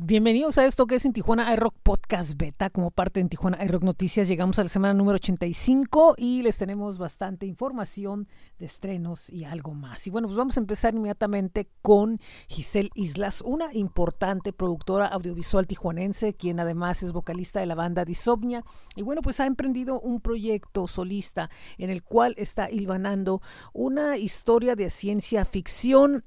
Bienvenidos a esto que es en Tijuana iRock Podcast Beta. Como parte de Tijuana iRock Noticias, llegamos a la semana número 85 y les tenemos bastante información de estrenos y algo más. Y bueno, pues vamos a empezar inmediatamente con Giselle Islas, una importante productora audiovisual tijuanense, quien además es vocalista de la banda Disomnia. Y bueno, pues ha emprendido un proyecto solista en el cual está hilvanando una historia de ciencia ficción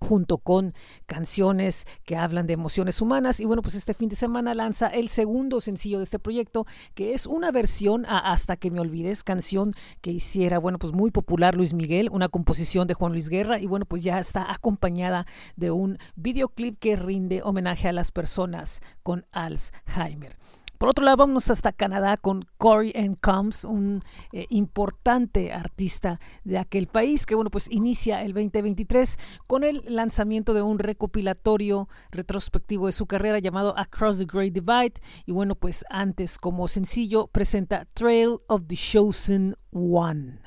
junto con canciones que hablan de emociones humanas. Y bueno, pues este fin de semana lanza el segundo sencillo de este proyecto, que es una versión a Hasta que me olvides, canción que hiciera, bueno, pues muy popular Luis Miguel, una composición de Juan Luis Guerra, y bueno, pues ya está acompañada de un videoclip que rinde homenaje a las personas con Alzheimer. Por otro lado, vamos hasta Canadá con Corey N. Combs, un eh, importante artista de aquel país que, bueno, pues inicia el 2023 con el lanzamiento de un recopilatorio retrospectivo de su carrera llamado Across the Great Divide. Y bueno, pues antes como sencillo presenta Trail of the Chosen One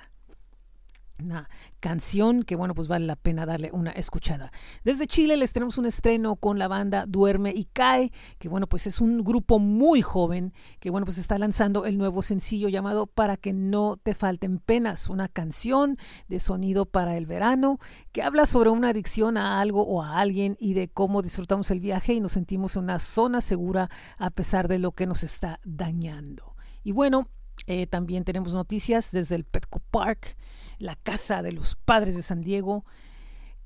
una canción que bueno pues vale la pena darle una escuchada. Desde Chile les tenemos un estreno con la banda Duerme y Cae, que bueno pues es un grupo muy joven que bueno pues está lanzando el nuevo sencillo llamado Para que no te falten penas, una canción de sonido para el verano que habla sobre una adicción a algo o a alguien y de cómo disfrutamos el viaje y nos sentimos en una zona segura a pesar de lo que nos está dañando. Y bueno, eh, también tenemos noticias desde el Petco Park la Casa de los Padres de San Diego,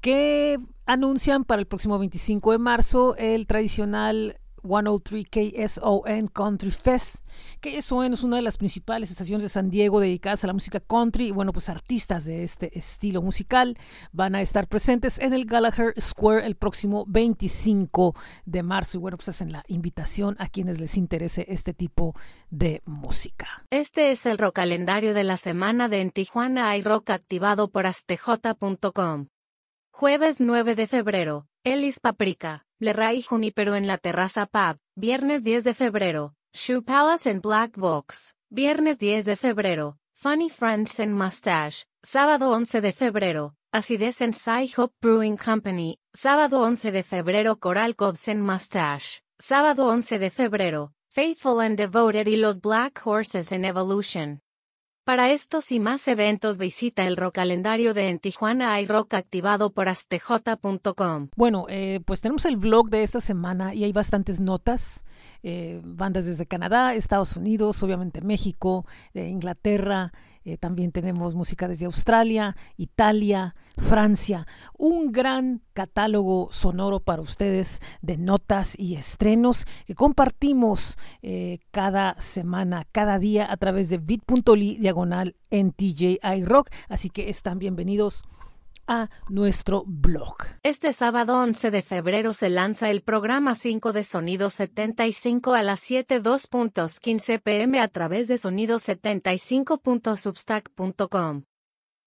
que anuncian para el próximo 25 de marzo el tradicional 103 KSON Country Fest. KSON es una de las principales estaciones de San Diego dedicadas a la música country y bueno, pues artistas de este estilo musical van a estar presentes en el Gallagher Square el próximo 25 de marzo y bueno, pues hacen la invitación a quienes les interese este tipo de música. Este es el rock calendario de la semana de En Tijuana hay rock activado por astj.com. Jueves 9 de febrero, Ellis Paprika. Le Ray Junipero en la terraza pub, viernes 10 de febrero, Shoe Palace en Black Box, viernes 10 de febrero, Funny Friends en Mustache, sábado 11 de febrero, Acidez en Sci Hope Brewing Company, sábado 11 de febrero Coral Cobs en Mustache, sábado 11 de febrero, Faithful and Devoted y los Black Horses en Evolution. Para estos y más eventos visita el rock calendario de En Tijuana hay rock activado por astj.com. Bueno, eh, pues tenemos el blog de esta semana y hay bastantes notas. Eh, bandas desde Canadá, Estados Unidos, obviamente México, eh, Inglaterra, eh, también tenemos música desde Australia, Italia, Francia. Un gran catálogo sonoro para ustedes de notas y estrenos que compartimos eh, cada semana, cada día a través de bit.ly diagonal en TJI Rock. Así que están bienvenidos a nuestro blog. Este sábado 11 de febrero se lanza el programa 5 de Sonido 75 a las 7.2.15 pm a través de sonido75.substack.com.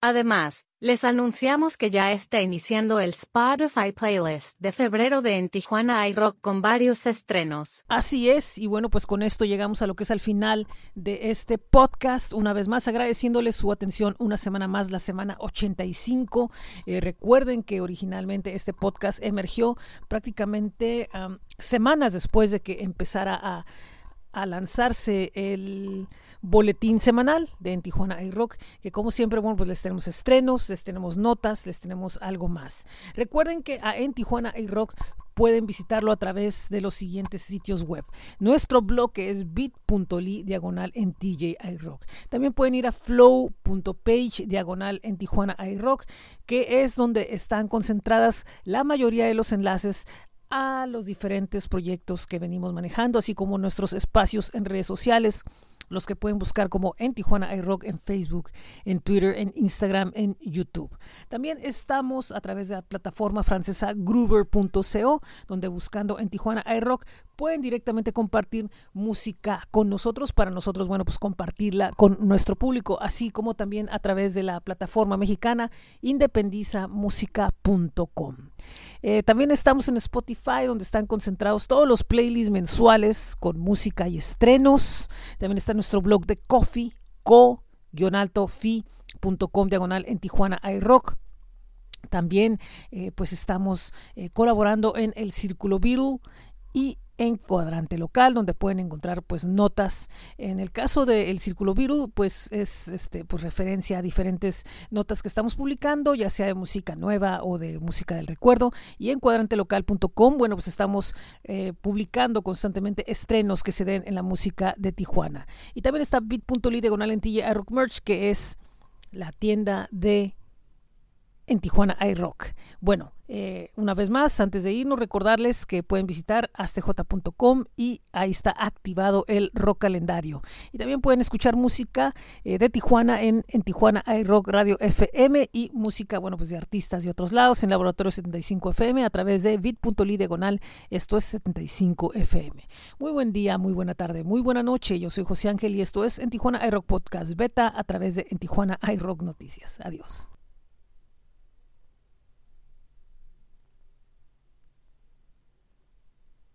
Además, les anunciamos que ya está iniciando el Spotify Playlist de febrero de En Tijuana iRock con varios estrenos. Así es, y bueno, pues con esto llegamos a lo que es al final de este podcast. Una vez más agradeciéndoles su atención una semana más, la semana 85. Eh, recuerden que originalmente este podcast emergió prácticamente semanas después de que empezara a a lanzarse el boletín semanal de En Tijuana Rock, que como siempre, bueno, pues les tenemos estrenos, les tenemos notas, les tenemos algo más. Recuerden que a En Tijuana Rock pueden visitarlo a través de los siguientes sitios web. Nuestro blog es bit.ly diagonal en TJ Rock. También pueden ir a flow.page diagonal en Tijuana Rock, que es donde están concentradas la mayoría de los enlaces a los diferentes proyectos que venimos manejando, así como nuestros espacios en redes sociales, los que pueden buscar como en Tijuana iRock en Facebook, en Twitter, en Instagram, en YouTube. También estamos a través de la plataforma francesa groover.co, donde buscando en Tijuana iRock pueden directamente compartir música con nosotros, para nosotros, bueno, pues compartirla con nuestro público, así como también a través de la plataforma mexicana independizamusica.com. Eh, también estamos en Spotify, donde están concentrados todos los playlists mensuales con música y estrenos. También está nuestro blog de Coffee, co-fi.com diagonal en Tijuana iRock. También eh, pues estamos eh, colaborando en el Círculo Beatle y en cuadrante local donde pueden encontrar pues notas. En el caso del círculo viru pues es este pues referencia a diferentes notas que estamos publicando ya sea de música nueva o de música del recuerdo. Y en cuadrantelocal.com bueno pues estamos eh, publicando constantemente estrenos que se den en la música de Tijuana. Y también está bit.ly diagonal lentilla rock merch que es la tienda de en Tijuana iRock. Bueno, eh, una vez más, antes de irnos, recordarles que pueden visitar astj.com y ahí está activado el rock calendario. Y también pueden escuchar música eh, de Tijuana en, en Tijuana iRock Radio FM y música, bueno, pues de artistas de otros lados en Laboratorio 75 FM a través de bit.ly diagonal, esto es 75 FM. Muy buen día, muy buena tarde, muy buena noche. Yo soy José Ángel y esto es en Tijuana iRock Podcast Beta a través de en Tijuana iRock Noticias. Adiós.